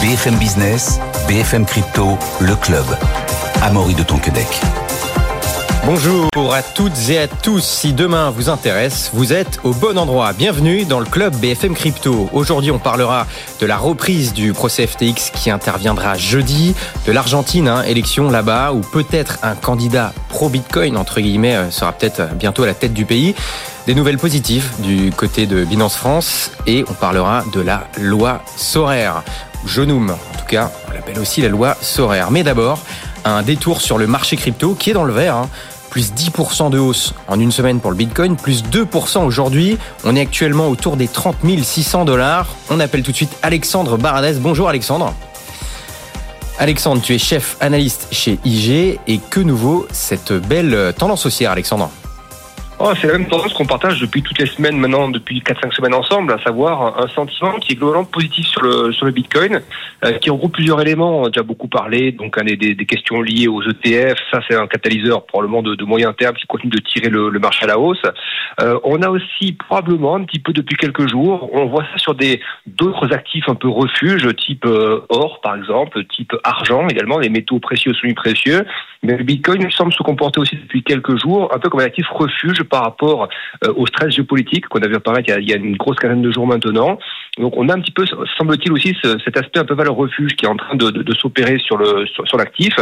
BFM Business, BFM Crypto, le club. Amaury de Tonquedec. Bonjour à toutes et à tous. Si demain vous intéresse, vous êtes au bon endroit. Bienvenue dans le club BFM Crypto. Aujourd'hui, on parlera de la reprise du procès FTX qui interviendra jeudi, de l'Argentine, hein, élection là-bas, où peut-être un candidat pro-Bitcoin, entre guillemets, euh, sera peut-être bientôt à la tête du pays. Des nouvelles positives du côté de Binance France et on parlera de la loi Sorare. Jonum, en tout cas, on l'appelle aussi la loi Sorare. Mais d'abord, un détour sur le marché crypto qui est dans le vert. Hein. Plus 10% de hausse en une semaine pour le Bitcoin, plus 2% aujourd'hui. On est actuellement autour des 30 600 dollars. On appelle tout de suite Alexandre Baradès. Bonjour Alexandre. Alexandre, tu es chef analyste chez IG et que nouveau cette belle tendance haussière Alexandre? Oh, c'est la même tendance qu'on partage depuis toutes les semaines maintenant, depuis 4-5 semaines ensemble, à savoir un sentiment qui est globalement positif sur le sur le Bitcoin, euh, qui regroupe plusieurs éléments. On a déjà beaucoup parlé, donc des, des questions liées aux ETF, ça c'est un catalyseur probablement de, de moyen terme qui continue de tirer le, le marché à la hausse. Euh, on a aussi probablement un petit peu depuis quelques jours, on voit ça sur des d'autres actifs un peu refuges, type euh, or par exemple, type argent également, les métaux précieux, semi-précieux. Mais le Bitcoin semble se comporter aussi depuis quelques jours un peu comme un actif refuge par rapport euh, au stress géopolitique qu'on avait apparaître il y, a, une grosse quinzaine de jours maintenant. Donc on a un petit peu, semble-t-il aussi, cet aspect un peu valeur refuge qui est en train de, de, s'opérer sur le sur, l'actif.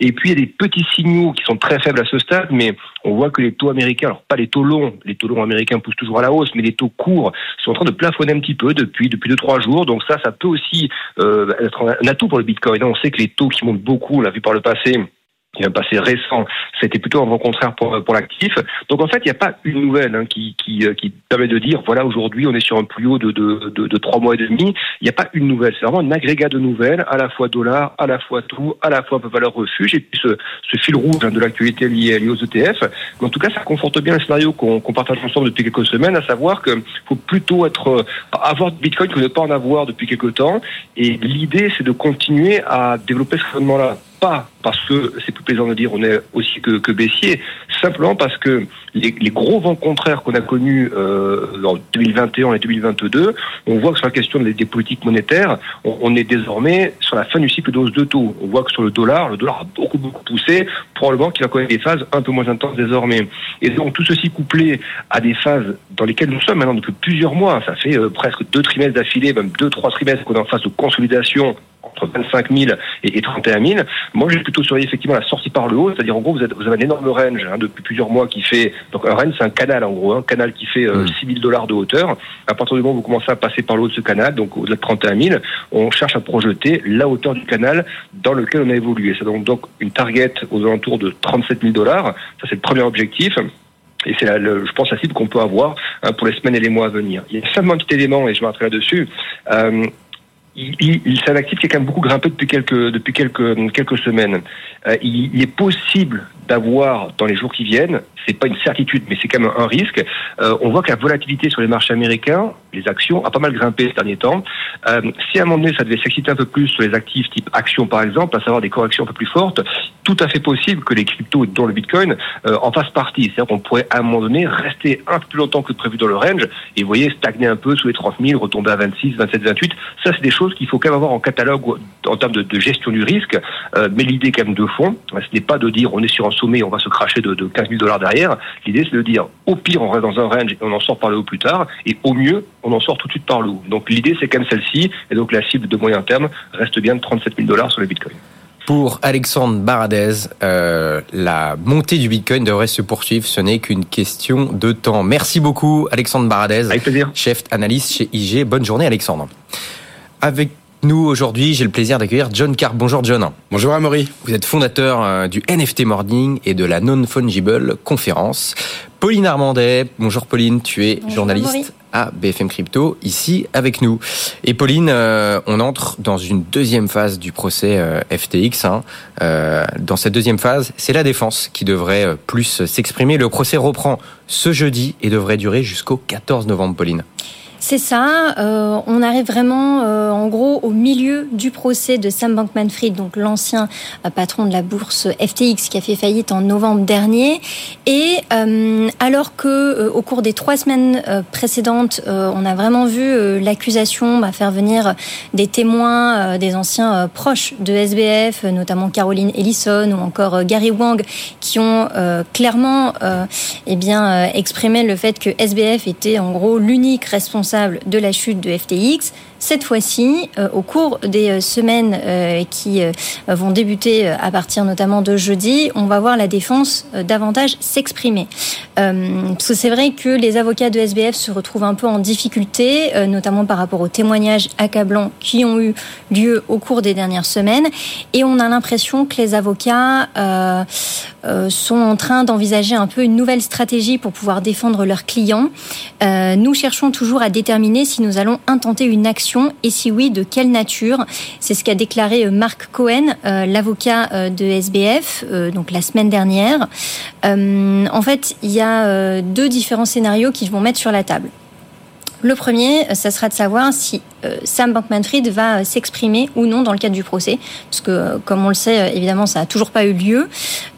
Et puis il y a des petits signaux qui sont très faibles à ce stade, mais on voit que les taux américains, alors pas les taux longs, les taux longs américains poussent toujours à la hausse, mais les taux courts sont en train de plafonner un petit peu depuis depuis deux trois jours. Donc ça, ça peut aussi euh, être un atout pour le Bitcoin. On sait que les taux qui montent beaucoup, on l'a vu par le passé passé récent, c'était plutôt un vent contraire pour, pour l'actif. Donc en fait, il n'y a pas une nouvelle hein, qui, qui, euh, qui, permet de dire, voilà, aujourd'hui, on est sur un plus haut de, de, de, de trois mois et demi. Il n'y a pas une nouvelle, c'est vraiment un agrégat de nouvelles, à la fois dollar, à la fois tout, à la fois un valeur refuge, et puis ce, ce fil rouge hein, de l'actualité liée, liée aux ETF. Mais en tout cas, ça conforte bien le scénario qu'on partage ensemble depuis quelques semaines, à savoir qu'il faut plutôt être euh, avoir de Bitcoin que ne pas en avoir depuis quelques temps. Et l'idée, c'est de continuer à développer ce raisonnement-là pas parce que c'est plus plaisant de dire on est aussi que, que baissier, simplement parce que les, les gros vents contraires qu'on a connus euh, en 2021 et 2022, on voit que sur la question des, politiques monétaires, on, on, est désormais sur la fin du cycle d'hausse de taux. On voit que sur le dollar, le dollar a beaucoup beaucoup poussé, probablement qu'il va connaître des phases un peu moins intenses désormais. Et donc tout ceci couplé à des phases dans lesquelles nous sommes maintenant depuis plusieurs mois, ça fait euh, presque deux trimestres d'affilée, même deux trois trimestres qu'on est en phase de consolidation entre 25 000 et, 31 000. Moi, j'ai plutôt surveillé effectivement la sortie par le haut, c'est-à-dire en gros, vous, êtes, vous avez un énorme range hein, depuis plusieurs mois qui fait donc un range, c'est un canal en gros, un canal qui fait euh, 6 mm. 000 dollars de hauteur. À partir du moment où vous commencez à passer par le haut de ce canal, donc au-delà de 31 000, on cherche à projeter la hauteur du canal dans lequel on a évolué. C'est donc, donc une target aux alentours de 37 000 dollars. Ça, c'est le premier objectif. Et c'est, je pense, la cible qu'on peut avoir hein, pour les semaines et les mois à venir. Il y a simplement un petit élément, et je m'arrêterai là-dessus. Euh, il, il, c'est un actif qui a quand même beaucoup grimpé depuis quelques depuis quelques quelques semaines. Euh, il, il, est possible d'avoir dans les jours qui viennent, c'est pas une certitude, mais c'est quand même un risque. Euh, on voit que la volatilité sur les marchés américains, les actions, a pas mal grimpé ces derniers temps. Euh, si à un moment donné ça devait s'exciter un peu plus sur les actifs type actions par exemple, à savoir des corrections un peu plus fortes, tout à fait possible que les cryptos, dont le Bitcoin, euh, en fassent partie. C'est-à-dire qu'on pourrait à un moment donné rester un peu plus longtemps que prévu dans le range et vous voyez stagner un peu sous les 30 000, retomber à 26, 27, 28. Ça c'est des choses qu'il faut quand même avoir en catalogue en termes de, de gestion du risque. Euh, mais l'idée quand même de fond, ce n'est pas de dire on est sur un sommet, on va se cracher de, de 15 000 dollars derrière. L'idée, c'est de dire, au pire, on reste dans un range et on en sort par le haut plus tard, et au mieux, on en sort tout de suite par le haut. Donc l'idée, c'est quand même celle-ci, et donc la cible de moyen terme reste bien de 37 000 dollars sur les bitcoins. Pour Alexandre Baradez, euh, la montée du Bitcoin devrait se poursuivre. Ce n'est qu'une question de temps. Merci beaucoup, Alexandre Baradez, Avec plaisir. chef analyste chez IG. Bonne journée, Alexandre. Avec nous aujourd'hui, j'ai le plaisir d'accueillir John Carp. Bonjour John. Bonjour Amaury. Vous êtes fondateur euh, du NFT Morning et de la Non-Fungible Conférence. Pauline Armandet, bonjour Pauline, tu es bonjour journaliste à BFM Crypto, ici avec nous. Et Pauline, euh, on entre dans une deuxième phase du procès euh, FTX. Hein. Euh, dans cette deuxième phase, c'est la défense qui devrait euh, plus s'exprimer. Le procès reprend ce jeudi et devrait durer jusqu'au 14 novembre, Pauline. C'est ça. Euh, on arrive vraiment, euh, en gros, au milieu du procès de Sam Bankman-Fried, donc l'ancien euh, patron de la bourse FTX qui a fait faillite en novembre dernier. Et alors que, au cours des trois semaines précédentes, on a vraiment vu l'accusation bah, faire venir des témoins, des anciens proches de SBF, notamment Caroline Ellison ou encore Gary Wang, qui ont clairement, eh bien, exprimé le fait que SBF était en gros l'unique responsable de la chute de FTX. Cette fois-ci, euh, au cours des euh, semaines euh, qui vont débuter à partir notamment de jeudi, on va voir la défense davantage s'exprimer. parce que c'est vrai que les avocats de SBF se retrouvent un peu en difficulté, notamment par rapport aux témoignages accablants qui ont eu lieu au cours des dernières semaines. Et on a l'impression que les avocats sont en train d'envisager un peu une nouvelle stratégie pour pouvoir défendre leurs clients. nous cherchons toujours à déterminer si nous allons intenter une action et si oui, de quelle nature? C'est ce qu'a déclaré euh, Marc Cohen, euh, l'avocat euh, de SBF, donc la semaine dernière. en fait, il y a deux différents scénarios qui vont mettre sur la table. Le premier, ça sera de savoir si euh, Sam Bankman-Fried va euh, s'exprimer ou non dans le cadre du procès, parce que euh, comme on le sait, évidemment, ça n'a toujours pas eu lieu.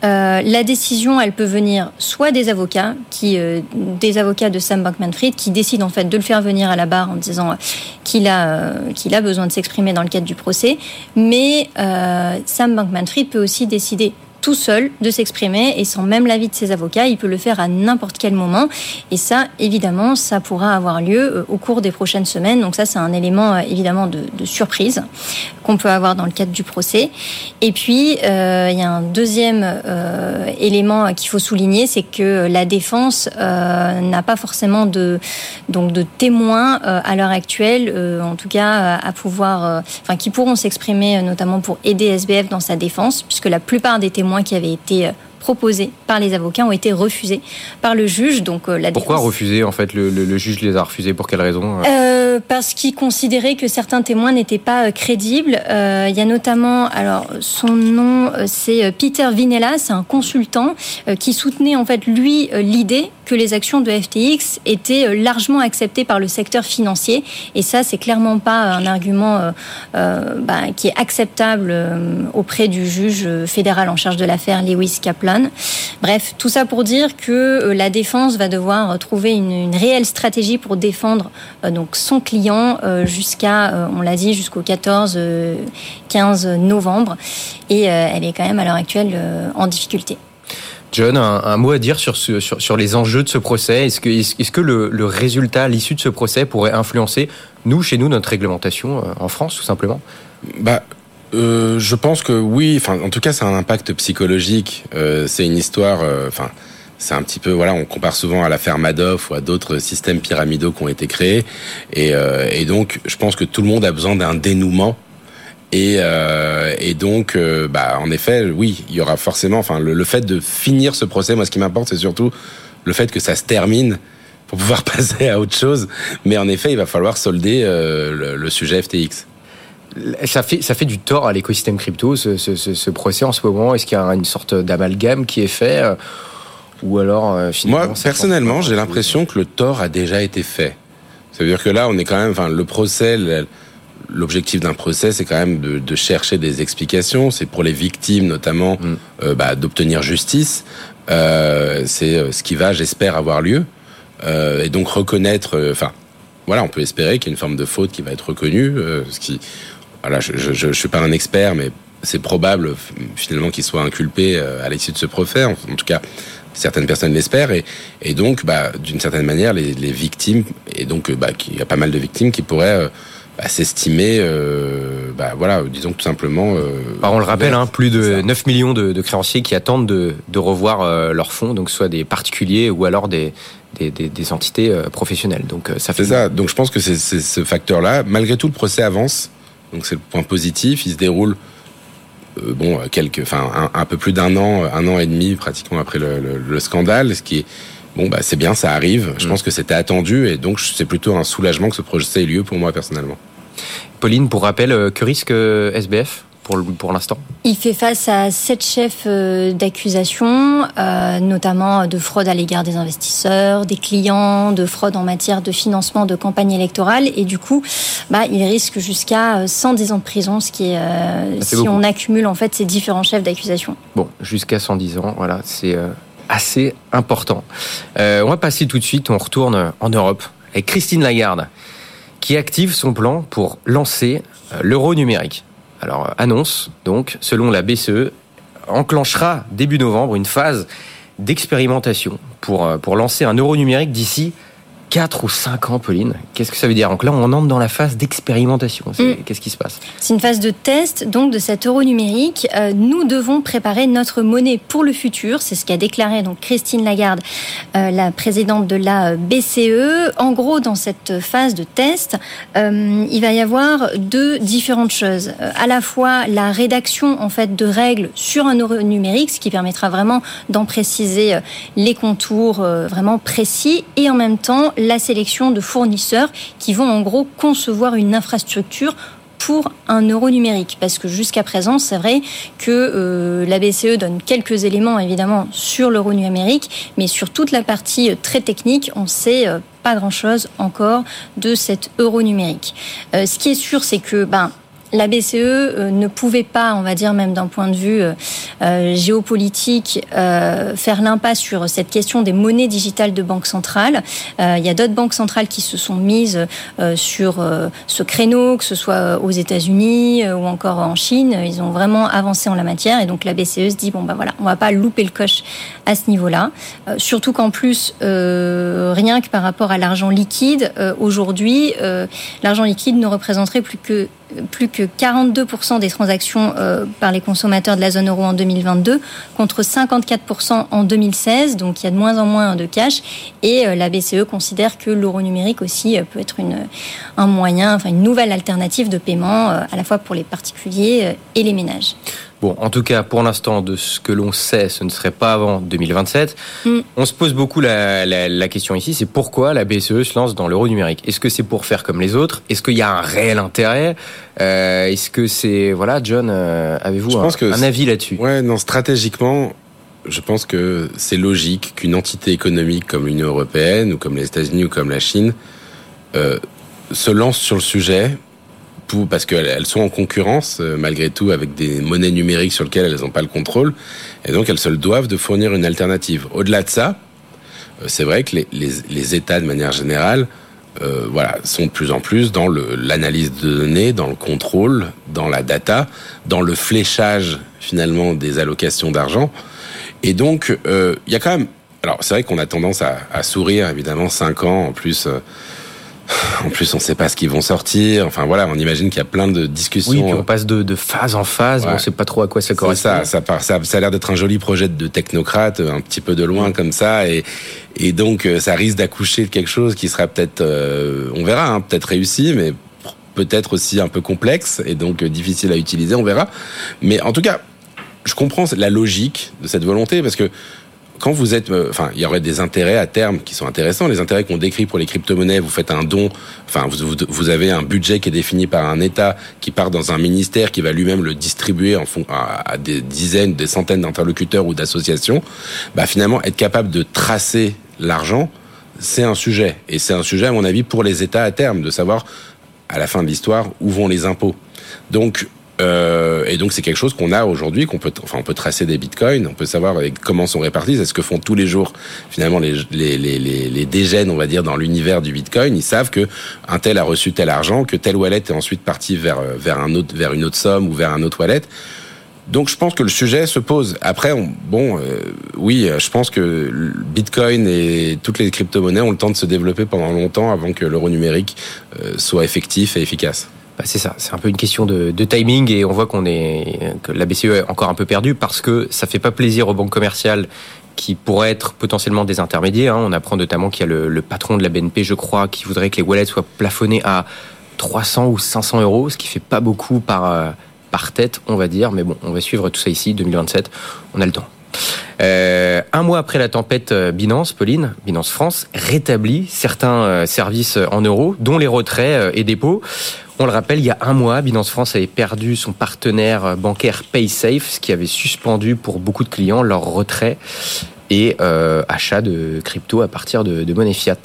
la décision, elle peut venir soit des avocats, des avocats de Sam Bankman-Fried, qui décident en fait de le faire venir à la barre en disant qu'il a qu'il a besoin de s'exprimer dans le cadre du procès, mais Sam Bankman-Fried peut aussi décider tout seul de s'exprimer et sans même l'avis de ses avocats. Il peut le faire à n'importe quel moment. Et ça, évidemment, ça pourra avoir lieu euh, au cours des prochaines semaines. Donc ça, c'est un élément euh, évidemment de, surprise qu'on peut avoir dans le cadre du procès. Et puis, euh, il y a un deuxième élément qu'il faut souligner, c'est que la défense n'a pas forcément de donc de témoins à l'heure actuelle, en tout cas à pouvoir, enfin qui pourront s'exprimer notamment pour aider SBF dans sa défense, puisque la plupart des témoins qui avaient été euh, proposés par les avocats ont été refusés par le juge. Donc euh, la Pourquoi refuser en fait le, juge les a refusés? Pour quelle raison euh, Parce qu'il considérait que certains témoins n'étaient pas crédibles. il y a notamment alors son nom c'est Peter Vinella, c'est un consultant qui soutenait en fait lui l'idée que les actions de FTX étaient euh, largement acceptées par le secteur financier. Et ça, c'est clairement pas un argument euh, euh, bah, qui est acceptable auprès du juge fédéral en charge de l'affaire, Lewis Kaplan. Bref, tout ça pour dire que la défense va devoir trouver une, réelle stratégie pour défendre donc son client jusqu'à, on l'a dit, jusqu'au 14-15 novembre. Et elle est quand même à l'heure actuelle en difficulté. John, un, mot à dire sur, sur, sur, les enjeux de ce procès Est-ce que, est-ce que le, résultat, l'issue de ce procès pourrait influencer, nous, chez nous, notre réglementation euh, en France, tout simplement? Bah, euh, Je pense que oui. Enfin, en tout cas, c'est un impact psychologique. Euh, c'est une histoire... Enfin, c'est un petit peu... Voilà, on compare souvent à l'affaire Madoff ou à d'autres systèmes pyramidaux qui ont été créés. Et donc, je pense que tout le monde a besoin d'un dénouement et, euh, et donc, euh, bah, en effet, oui, il y aura forcément, enfin, le, fait de finir ce procès, moi, ce qui m'importe, c'est surtout le fait que ça se termine pour pouvoir passer à autre chose. Mais en effet, il va falloir solder euh, le, sujet FTX. Ça fait, ça fait du tort à l'écosystème crypto, ce, ce, ce, procès en ce moment. Est-ce qu'il y a une sorte d'amalgame qui est fait ou alors Moi, personnellement, j'ai l'impression que le tort a déjà été fait. Ça veut dire que là, on est quand même, enfin, le procès, l'objectif d'un procès, c'est quand même de, de, chercher des explications. C'est pour les victimes, notamment, mm. euh, bah, d'obtenir justice. Euh, c'est euh, ce qui va, j'espère, avoir lieu. Euh, et donc reconnaître, enfin, voilà, on peut espérer qu'il y ait une forme de faute qui va être reconnue. ce qui, voilà, je, je, je, suis pas un expert, mais c'est probable finalement qu'il soit inculpé à l'issue de ce procès. En, tout cas, certaines personnes l'espèrent et, et donc, bah, d'une certaine manière, les, les victimes et donc, bah, il y a pas mal de victimes qui pourraient bah, s'estimer, euh, bah, voilà, disons tout simplement. Euh, bah, on le rappelle, hein, plus de 9 millions de, de, créanciers qui attendent de, de revoir euh, leurs fonds, donc soit des particuliers ou alors des, des, des, des entités euh, professionnelles. Donc ça fait. ça. Donc je pense que c'est ce facteur-là. Malgré tout, le procès avance. Donc c'est le point positif. Il se déroule. bon, quelques, enfin, un, un peu plus d'un an, un an et demi pratiquement après le, le, le scandale, ce qui est Bon, bah, c'est bien, ça arrive. Je mm. pense que c'était attendu et donc c'est plutôt un soulagement que ce projet ait lieu pour moi personnellement. Pauline, pour rappel, euh, que risque euh, SBF pour, l'instant? Il fait face à sept chefs d'accusation, notamment de fraude à l'égard des investisseurs, des clients, de fraude en matière de financement de campagne électorale. Et du coup, bah, il risque jusqu'à 110 ans de prison, ce qui est, si on accumule en fait ces différents chefs d'accusation. Bon, jusqu'à 110 ans, voilà, c'est assez important. Euh, on va passer tout de suite, on retourne en Europe avec Christine Lagarde qui active son plan pour lancer euh, l'euro numérique. Alors, euh, annonce, donc, selon la BCE, enclenchera début novembre une phase d'expérimentation pour, pour lancer un euro numérique d'ici 4 ou 5 ans, Pauline. Qu'est-ce que ça veut dire? Donc là, on entre dans la phase d'expérimentation. Mm. Qu'est-ce qui se passe? C'est une phase de test donc de cet euro numérique. Euh, nous devons préparer notre monnaie pour le futur. C'est ce qu'a déclaré donc Christine Lagarde, euh, la présidente de la BCE. En gros, dans cette phase de test, euh, il va y avoir deux différentes choses. à la fois la rédaction en fait de règles sur un euro numérique, ce qui permettra vraiment d'en préciser les contours vraiment précis, et en même temps la sélection de fournisseurs qui vont en gros concevoir une infrastructure pour un euro numérique. Parce que jusqu'à présent, c'est vrai que euh, la BCE donne quelques éléments, évidemment, sur l'euro numérique, mais sur toute la partie euh, très technique, on sait euh, pas grand-chose encore de cet euro numérique. ce qui est sûr, c'est que ben, la BCE euh, ne pouvait pas, on va dire même d'un point de vue euh, euh, géopolitique, faire l'impasse sur cette question des monnaies digitales de banque centrale. il y a d'autres banques centrales qui se sont mises sur ce créneau, que ce soit aux États-Unis ou encore en Chine. Ils ont vraiment avancé en la matière et donc la BCE se dit bon bah voilà, on va pas louper le coche à ce niveau-là. surtout qu'en plus, rien que par rapport à l'argent liquide, aujourd'hui, l'argent liquide ne représenterait plus que plus que 42% des transactions euh, par les consommateurs de la zone euro en 2022 contre 54% en 2016. Donc il y a de moins en moins de cash et euh, la BCE considère que l'euro numérique aussi euh, peut être une, un moyen, enfin une nouvelle alternative de paiement à la fois pour les particuliers et les ménages. Bon, en tout cas, pour l'instant, de ce que l'on sait, ce ne serait pas avant 2027. Mm. On se pose beaucoup la, la, question ici, c'est pourquoi la BCE se lance dans l'euro numérique? Est-ce que c'est pour faire comme les autres? Est-ce qu'il y a un réel intérêt? Euh, Est-ce que c'est... Voilà, John, euh, avez-vous un, un, avis là-dessus? Ouais, non, stratégiquement, je pense que c'est logique qu'une entité économique comme l'Union européenne, ou comme les États-Unis, ou comme la Chine, euh, se lance sur le sujet parce qu'elles sont en concurrence euh, malgré tout avec des monnaies numériques sur lesquelles elles n'ont pas le contrôle, et donc elles se doivent de fournir une alternative. Au-delà de ça, euh, c'est vrai que les, États de manière générale, euh, voilà, sont de plus en plus dans l'analyse de données, dans le contrôle, dans la data, dans le fléchage finalement des allocations d'argent, et donc il y a quand même, alors c'est vrai qu'on a tendance à, sourire évidemment cinq ans en plus. En plus, on ne sait pas ce qu'ils vont sortir. Enfin voilà, on imagine qu'il y a plein de discussions. Oui, puis on passe de, de phase en phase. On ne sait pas trop à quoi ça correspond. Ça, ça, ça, ça a l'air d'être un joli projet de technocrate, un petit peu de loin comme ça, et, et donc euh, ça risque d'accoucher de quelque chose qui sera peut-être, euh, on verra, hein, peut-être réussi, mais peut-être aussi un peu complexe et donc euh, difficile à utiliser. On verra. Mais en tout cas, je comprends la logique de cette volonté parce que quand vous êtes, euh, enfin, il y aurait des intérêts à terme qui sont intéressants. Les intérêts qu'on décrit pour les crypto-monnaies, vous faites un don, enfin, vous, vous, avez un budget qui est défini par un État qui part dans un ministère qui va lui-même le distribuer en fond, à, des dizaines, des centaines d'interlocuteurs ou d'associations. Bah, finalement, être capable de tracer l'argent, c'est un sujet. Et c'est un sujet, à mon avis, pour les États à terme, de savoir, à la fin de l'histoire, où vont les impôts. Donc, euh, et donc c'est quelque chose qu'on a aujourd'hui, qu'on peut, enfin on peut tracer des bitcoins, on peut savoir comment sont répartis, c'est ce que font tous les jours finalement les les les les, dégènes, on va dire dans l'univers du bitcoin. Ils savent que un tel a reçu tel argent, que tel wallet est ensuite parti vers vers un autre vers une autre somme ou vers un autre wallet. Donc je pense que le sujet se pose. Après, bon, euh, oui, je pense que Bitcoin et toutes les crypto-monnaies ont le temps de se développer pendant longtemps avant que l'euro numérique euh, soit effectif et efficace. Bah, c'est ça, c'est un peu une question de, timing et on voit qu'on est que la BCE est encore un peu perdue parce que ça fait pas plaisir aux banques commerciales qui pourraient être potentiellement des intermédiaires. Hein. On apprend notamment qu'il y a le, patron de la BNP, je crois, qui voudrait que les wallets soient plafonnés à 300 ou 500 euros, ce qui fait pas beaucoup par euh, par tête, on va dire. Mais bon, on va suivre tout ça ici, 2027. On a le temps. Euh, un mois après la tempête euh, Binance, Pauline, Binance France rétablit certains services en euros, dont les retraits et dépôts. On le rappelle, il y a un mois, Binance France avait perdu son partenaire bancaire PaySafe, ce qui avait suspendu pour beaucoup de clients leur retrait et euh, achat de crypto à partir de, de monnaie fiat.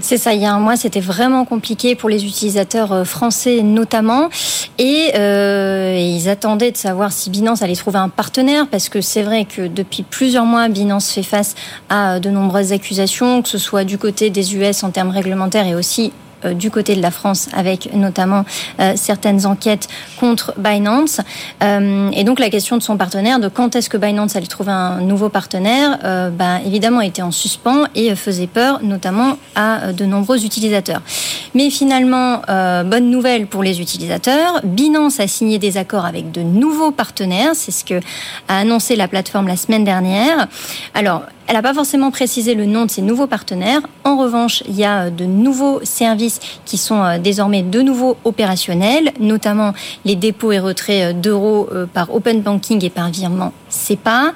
C'est ça, il y a un mois, c'était vraiment compliqué pour les utilisateurs euh, français notamment. Et euh, ils attendaient de savoir si Binance allait trouver un partenaire, parce que c'est vrai que depuis plusieurs mois, Binance fait face à de nombreuses accusations, que ce soit du côté des US en termes réglementaires et aussi euh, du côté de la France, avec notamment euh, certaines enquêtes contre Binance. Euh, et donc la question de son partenaire, de quand est-ce que Binance allait trouver un nouveau partenaire, bah, évidemment était en suspens et faisait peur, notamment à de nombreux utilisateurs. Mais finalement, bonne nouvelle pour les utilisateurs, Binance a signé des accords avec de nouveaux partenaires. C'est ce que a annoncé la plateforme la semaine dernière. Alors, elle n'a pas forcément précisé le nom de ses nouveaux partenaires. En revanche, il y a de nouveaux services qui sont euh, désormais de nouveau opérationnels, notamment les dépôts et retraits euh, d'euros euh, par Open Banking et par virement SEPA,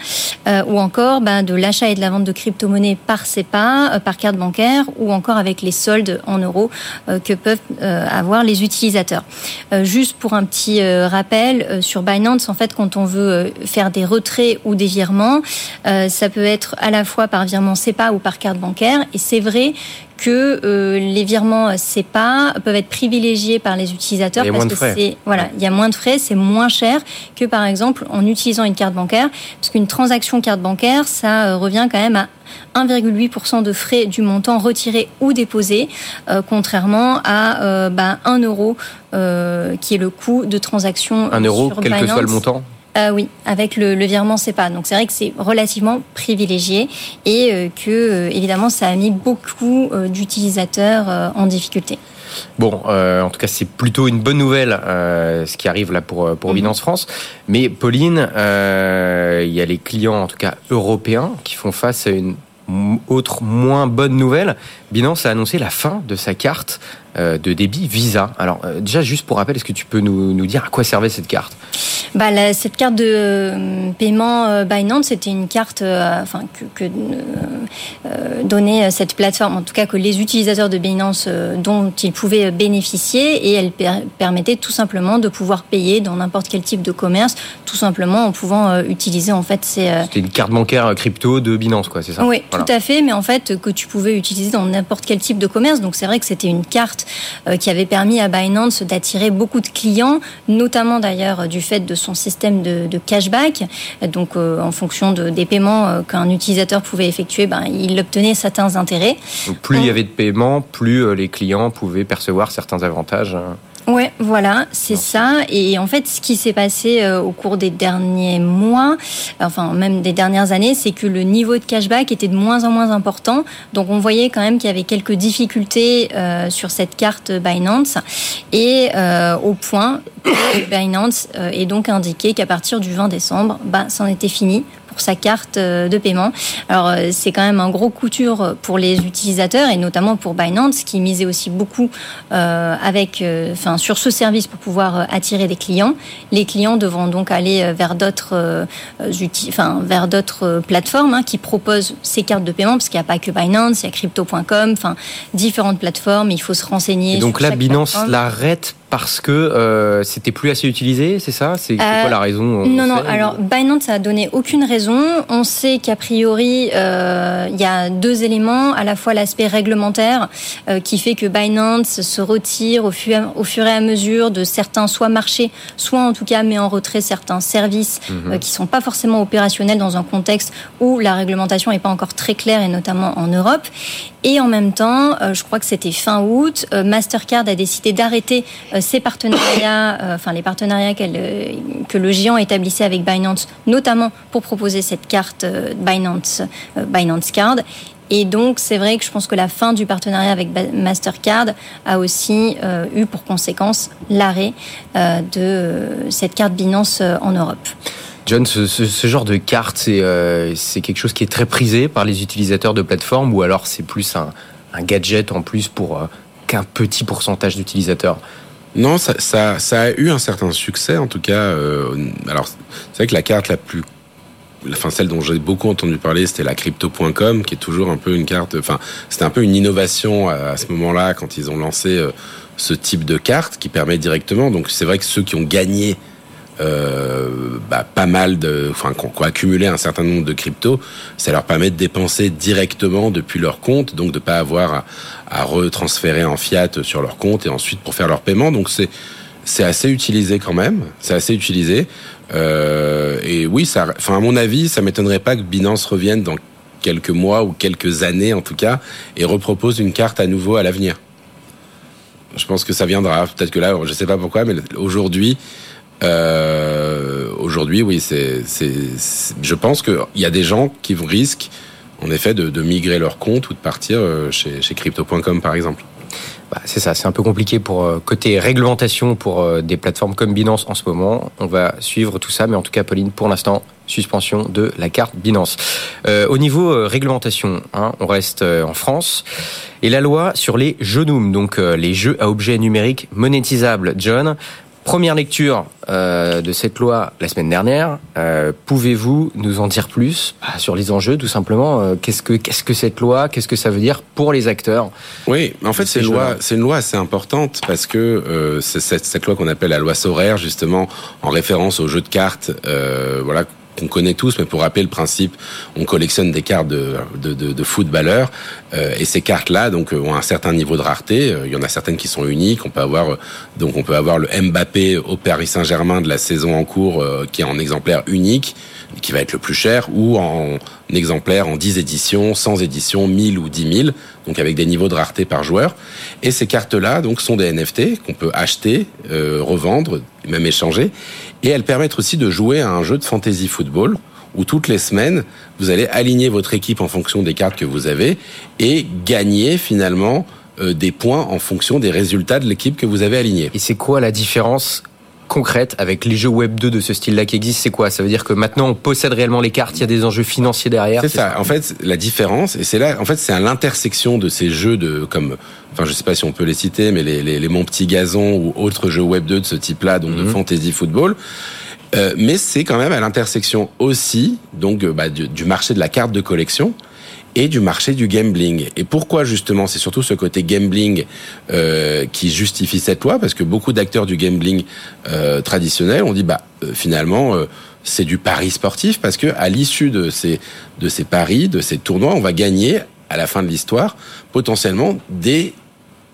ou encore ben, de l'achat et de la vente de crypto-monnaies par SEPA, par carte bancaire, ou encore avec les soldes en euros que peuvent avoir les utilisateurs. Juste pour un petit rappel, sur Binance, en fait, quand on veut faire des retraits ou des virements, ça peut être à la fois par virement SEPA ou par carte bancaire. Et c'est vrai que euh, les virements SEPA peuvent être privilégiés par les utilisateurs parce que c'est voilà, il y a moins de frais, c'est moins cher que par exemple en utilisant une carte bancaire, parce qu'une transaction carte bancaire, ça euh, revient quand même à 1,8% de frais du montant retiré ou déposé, euh, contrairement à bah, 1 euro qui est le coût de transaction. 1 euro, quel que soit le montant euh, oui, avec le, le virement pas. Donc c'est vrai que c'est relativement privilégié et euh, que euh, évidemment ça a mis beaucoup d'utilisateurs en difficulté. Bon, en tout cas, c'est plutôt une bonne nouvelle ce qui arrive là pour pour Binance mhm. France. Mais Pauline, il y a les clients, en tout cas européens, qui font face à une autre moins bonne nouvelle. Binance a annoncé la fin de sa carte de débit Visa. Alors déjà, juste pour rappel, est-ce que tu peux nous, nous dire à quoi servait cette carte? Bah, Cette carte de euh, paiement euh, Binance, c'était une carte euh, enfin, que, que donnait cette plateforme, en tout cas que les utilisateurs de Binance dont ils pouvaient bénéficier et elle permettait tout simplement de pouvoir payer dans n'importe quel type de commerce, tout simplement en pouvant utiliser en fait ces... C'était une carte bancaire crypto de Binance, quoi, c'est ça? Oui, tout à fait, mais en fait que tu pouvais utiliser dans n'importe quel type de commerce. Donc c'est vrai que c'était une carte qui avait permis à Binance d'attirer beaucoup de clients, notamment d'ailleurs du fait de son système de, cashback. Donc, euh, en fonction de, des paiements euh, qu'un utilisateur pouvait effectuer, ben, il obtenait certains intérêts. plus il y avait de paiements, plus euh, les clients pouvaient percevoir certains avantages. Ouais, voilà, c'est ça. Et en fait, ce qui s'est passé euh, au cours des derniers mois, enfin même des dernières années, c'est que le niveau de cashback était de moins en moins important. Donc on voyait quand même qu'il y avait quelques difficultés euh, sur cette carte Binance. Et euh, au point que Binance est donc indiqué qu'à partir du 20 décembre, bah, c'en était fini sa carte euh, de paiement. Alors euh, c'est quand même un gros couture pour les utilisateurs et notamment pour Binance qui misait aussi beaucoup euh, avec, enfin sur ce service pour pouvoir attirer des clients. Les clients devront donc aller vers d'autres, enfin vers d'autres plateformes hein, qui proposent ces cartes de paiement parce qu'il n'y a pas que Binance, il y a Crypto.com, enfin différentes plateformes. Il faut se renseigner. Et donc là, Binance l'arrête parce que euh, c'était plus assez utilisé, c'est ça? C'est quoi euh, la raison Non, non. Alors Binance a donné aucune raison. On sait qu'a priori euh, il y a deux éléments, à la fois l'aspect réglementaire qui fait que Binance se retire au fur, au fur et à mesure de certains soit marchés, soit en tout cas met en retrait certains services mhm. qui sont pas forcément opérationnels dans un contexte où la réglementation n'est pas encore très claire et notamment en Europe. Et en même temps, je crois que c'était fin août, Mastercard a décidé d'arrêter ces partenariats, euh, enfin les partenariats euh, que le géant établissait avec Binance, notamment pour proposer cette carte euh, Binance, Binance Card. Et donc, c'est vrai que je pense que la fin du partenariat avec Mastercard a aussi eu pour conséquence l'arrêt de cette carte Binance en Europe. John, ce, genre de carte, c'est quelque chose qui est très prisé par les utilisateurs de plateformes ou alors c'est plus un, gadget en plus pour qu'un petit pourcentage d'utilisateurs? Non, ça, a eu un certain succès en tout cas. Euh, alors, c'est vrai que la carte la plus enfin celle dont j'ai beaucoup entendu parler, c'était la crypto.com, qui est toujours un peu une carte. Enfin, c'était un peu une innovation à, ce moment-là quand ils ont lancé euh, ce type de carte qui permet directement. Donc c'est vrai que ceux qui ont gagné euh, bah, pas mal de, enfin, qui ont accumulé un certain nombre de cryptos, ça leur permet de dépenser directement depuis leur compte, donc de pas avoir à, à retransférer en fiat sur leur compte et ensuite pour faire leur paiement. Donc c'est c'est assez utilisé quand même, c'est assez utilisé. Euh, et oui, ça, enfin à mon avis, ça m'étonnerait pas que Binance revienne dans quelques mois ou quelques années en tout cas et repropose une carte à nouveau à l'avenir. Je pense que ça viendra. Peut-être que là, je sais pas pourquoi, mais aujourd'hui, euh, aujourd'hui, oui, c'est, je pense qu'il y a des gens qui risquent, en effet, de, migrer leur compte ou de partir euh, chez, crypto.com, par exemple. Bah, c'est ça, c'est un peu compliqué pour euh, côté réglementation pour euh, des plateformes comme Binance en ce moment. On va suivre tout ça, mais en tout cas, Pauline, pour l'instant, suspension de la carte Binance. Euh, au niveau réglementation, hein, on reste en France. Et la loi sur les jeux Noom, donc les jeux à objets numériques monétisables. John, Première lecture euh, de cette loi la semaine dernière. Euh, Pouvez-vous nous en dire plus bah, sur les enjeux, tout simplement euh, Qu'est-ce que qu'est-ce que cette loi Qu'est-ce que ça veut dire pour les acteurs? Oui, en fait, c'est une loi, c'est une loi assez importante parce que euh, c'est cette, cette loi qu'on appelle la loi Sorare, justement, en référence aux jeux de cartes. Euh, voilà qu'on connaît tous, mais pour rappeler le principe, on collectionne des cartes de, de, de, de footballeurs euh, et ces cartes-là donc ont un certain niveau de rareté. Euh, il y en a certaines qui sont uniques. On peut avoir euh, donc on peut avoir le Mbappé au Paris Saint-Germain de la saison en cours euh, qui est en exemplaire unique qui va être le plus cher, ou en exemplaire en 10 éditions, 100 éditions, 1000 ou 10 000, donc avec des niveaux de rareté par joueur. Et ces cartes-là, donc, sont des NFT qu'on peut acheter, euh, revendre, même échanger, et elles permettent aussi de jouer à un jeu de fantasy football où toutes les semaines, vous allez aligner votre équipe en fonction des cartes que vous avez et gagner finalement euh, des points en fonction des résultats de l'équipe que vous avez alignée. Et c'est quoi la différence concrète avec les jeux Web 2 de ce style-là qui existent, c'est quoi? Ça veut dire que maintenant on possède réellement les cartes, il y a des enjeux financiers derrière. C'est ça. En fait, la différence, et c'est là, en fait, c'est à l'intersection de ces jeux de comme, enfin, je sais pas si on peut les citer, mais les, les, les Mon Petit Gazon ou autres jeux Web 2 de ce type-là, donc mm -hmm. de fantasy football. Euh, mais c'est quand même à l'intersection aussi donc bah, du, du, marché de la carte de collection et du marché du gambling. Et pourquoi justement C'est surtout ce côté gambling euh, qui justifie cette loi, parce que beaucoup d'acteurs du gambling euh, traditionnel ont dit bah euh, finalement euh, c'est du pari sportif parce que à l'issue de ces de ces paris, de ces tournois, on va gagner à la fin de l'histoire potentiellement des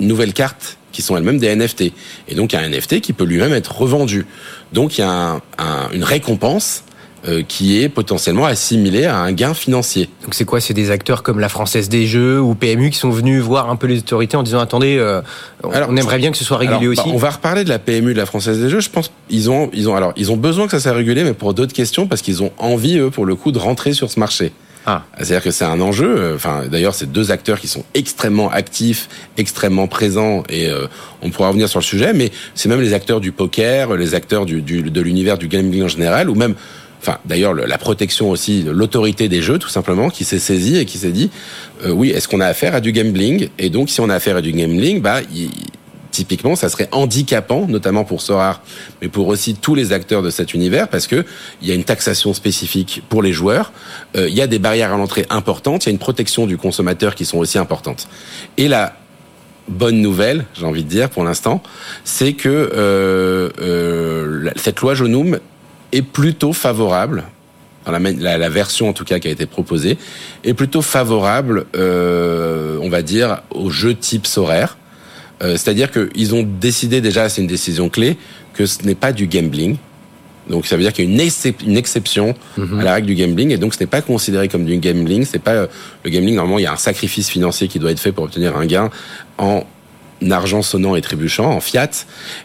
nouvelles cartes qui sont elles-mêmes des NFT. Et donc il y a un NFT qui peut lui-même être revendu. Donc il y a un, un, une récompense euh, qui est potentiellement assimilé à un gain financier. Donc c'est quoi? C'est des acteurs comme la Française des Jeux ou PMU qui sont venus voir un peu les autorités en disant attendez, euh, alors, on aimerait bien que ce soit régulé alors, aussi. Bah, on va reparler de la PMU de la Française des Jeux. Je pense ils ont ils ont alors ils ont besoin que ça soit régulé, mais pour d'autres questions parce qu'ils ont envie eux pour le coup de rentrer sur ce marché. Ah. C'est-à-dire que c'est un enjeu. euh, Enfin, d'ailleurs, c'est deux acteurs qui sont extrêmement actifs, extrêmement présents, et euh, on pourra revenir sur le sujet. Mais c'est même les acteurs du poker, les acteurs du, du de l'univers du gambling en général, ou même enfin d'ailleurs la protection aussi l'autorité des jeux tout simplement qui s'est saisie et qui s'est dit euh, oui est-ce qu'on a affaire à du gambling? Et donc si on a affaire à du gambling bah il, typiquement ça serait handicapant notamment pour Sorar mais pour aussi tous les acteurs de cet univers parce que il y a une taxation spécifique pour les joueurs euh, il y a des barrières à l'entrée importantes il y a une protection du consommateur qui sont aussi importantes. Et la bonne nouvelle, j'ai envie de dire pour l'instant, c'est que euh, euh, cette loi Jonum est plutôt favorable, dans la, la, la, version en tout cas qui a été proposée, est plutôt favorable, euh, on va dire, aux jeux type horaire. Euh, C'est-à-dire qu'ils ont décidé déjà, c'est une décision clé, que ce n'est pas du gambling. Donc ça veut dire qu'il y a une, excep une exception mm -hmm. à la règle du gambling et donc ce n'est pas considéré comme du gambling. C'est pas le gambling. Normalement, il y a un sacrifice financier qui doit être fait pour obtenir un gain en argent sonnant et trébuchant, en fiat.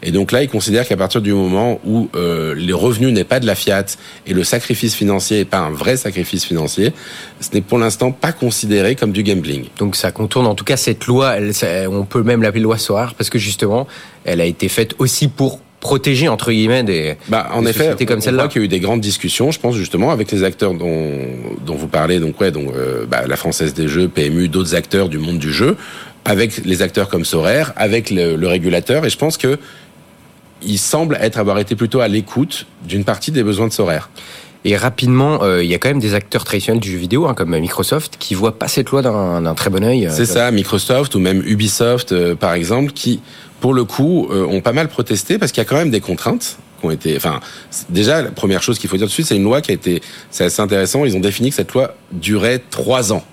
Et donc là, ils considèrent qu'à partir du moment où euh, les revenus n'est pas de la fiat et le sacrifice financier n'est pas un vrai sacrifice financier, ce n'est pour l'instant pas considéré comme du gambling. Donc ça contourne en tout cas cette loi, elle, ça, on peut même l'appeler loi Soar parce que justement, elle a été faite aussi pour protéger entre guillemets des, bah, en des effet, comme celle-là. qu'il y a eu des grandes discussions, je pense justement avec les acteurs dont, dont vous parlez, donc ouais, donc euh, bah, la Française des Jeux, PMU, d'autres acteurs du monde du jeu, avec les acteurs comme Sorare, avec le, le, régulateur, et je pense que il semble être avoir été plutôt à l'écoute d'une partie des besoins de Sorare. Et rapidement, euh, il y a quand même des acteurs traditionnels du jeu vidéo, hein, comme Microsoft, qui voient pas cette loi d'un très bon œil. C'est ça, Microsoft ou même Ubisoft, euh, par exemple, qui pour le coup, euh, ont pas mal protesté parce qu'il y a quand même des contraintes qui ont été. Enfin, déjà, la première chose qu'il faut dire tout de suite, c'est une loi qui a été. C'est assez intéressant. Ils ont défini que cette loi durait trois ans.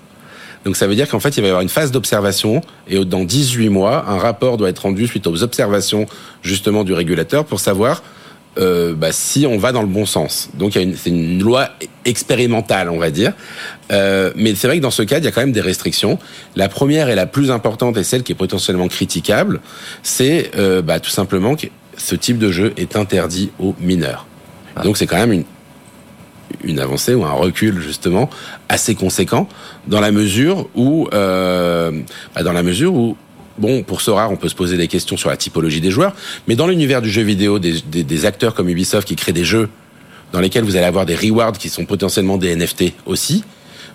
Donc ça veut dire qu'en fait, il va y avoir une phase d'observation et dans 18 mois, un rapport doit être rendu suite aux observations justement du régulateur pour savoir euh, bah, si on va dans le bon sens. Donc c'est une loi expérimentale, on va dire. Euh, mais c'est vrai que dans ce cas, il y a quand même des restrictions. La première et la plus importante et celle qui est potentiellement critiquable, c'est euh, bah, tout simplement que ce type de jeu est interdit aux mineurs. Ah. Donc c'est quand même une une avancée ou un recul justement assez conséquent dans la mesure où euh, bah, dans la mesure où Bon, pour ce rare, on peut se poser des questions sur la typologie des joueurs, mais dans l'univers du jeu vidéo, des, des, acteurs comme Ubisoft qui créent des jeux dans lesquels vous allez avoir des rewards qui sont potentiellement des NFT aussi,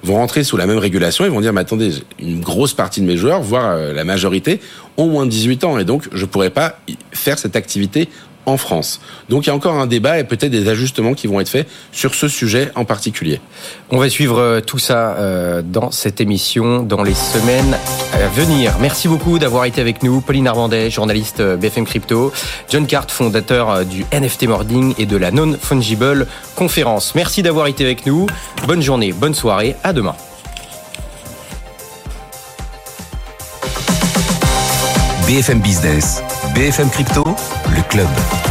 vont rentrer sous la même régulation et vont dire, mais attendez, une grosse partie de mes joueurs, voire euh, la majorité, ont moins de 18 ans, et donc je pourrais pas faire cette activité en France. Donc il y a encore un débat et peut-être des ajustements qui vont être faits sur ce sujet en particulier. On va suivre euh, tout ça euh, dans cette émission dans les semaines à venir. Merci beaucoup d'avoir été avec nous. Pauline Armandet, journaliste euh, BFM Crypto. John Cart, fondateur du NFT Morning et de la Non Fungible Conférence. Merci d'avoir été avec nous. Bonne journée, bonne soirée. À demain. BFM Business, BFM Crypto, le club.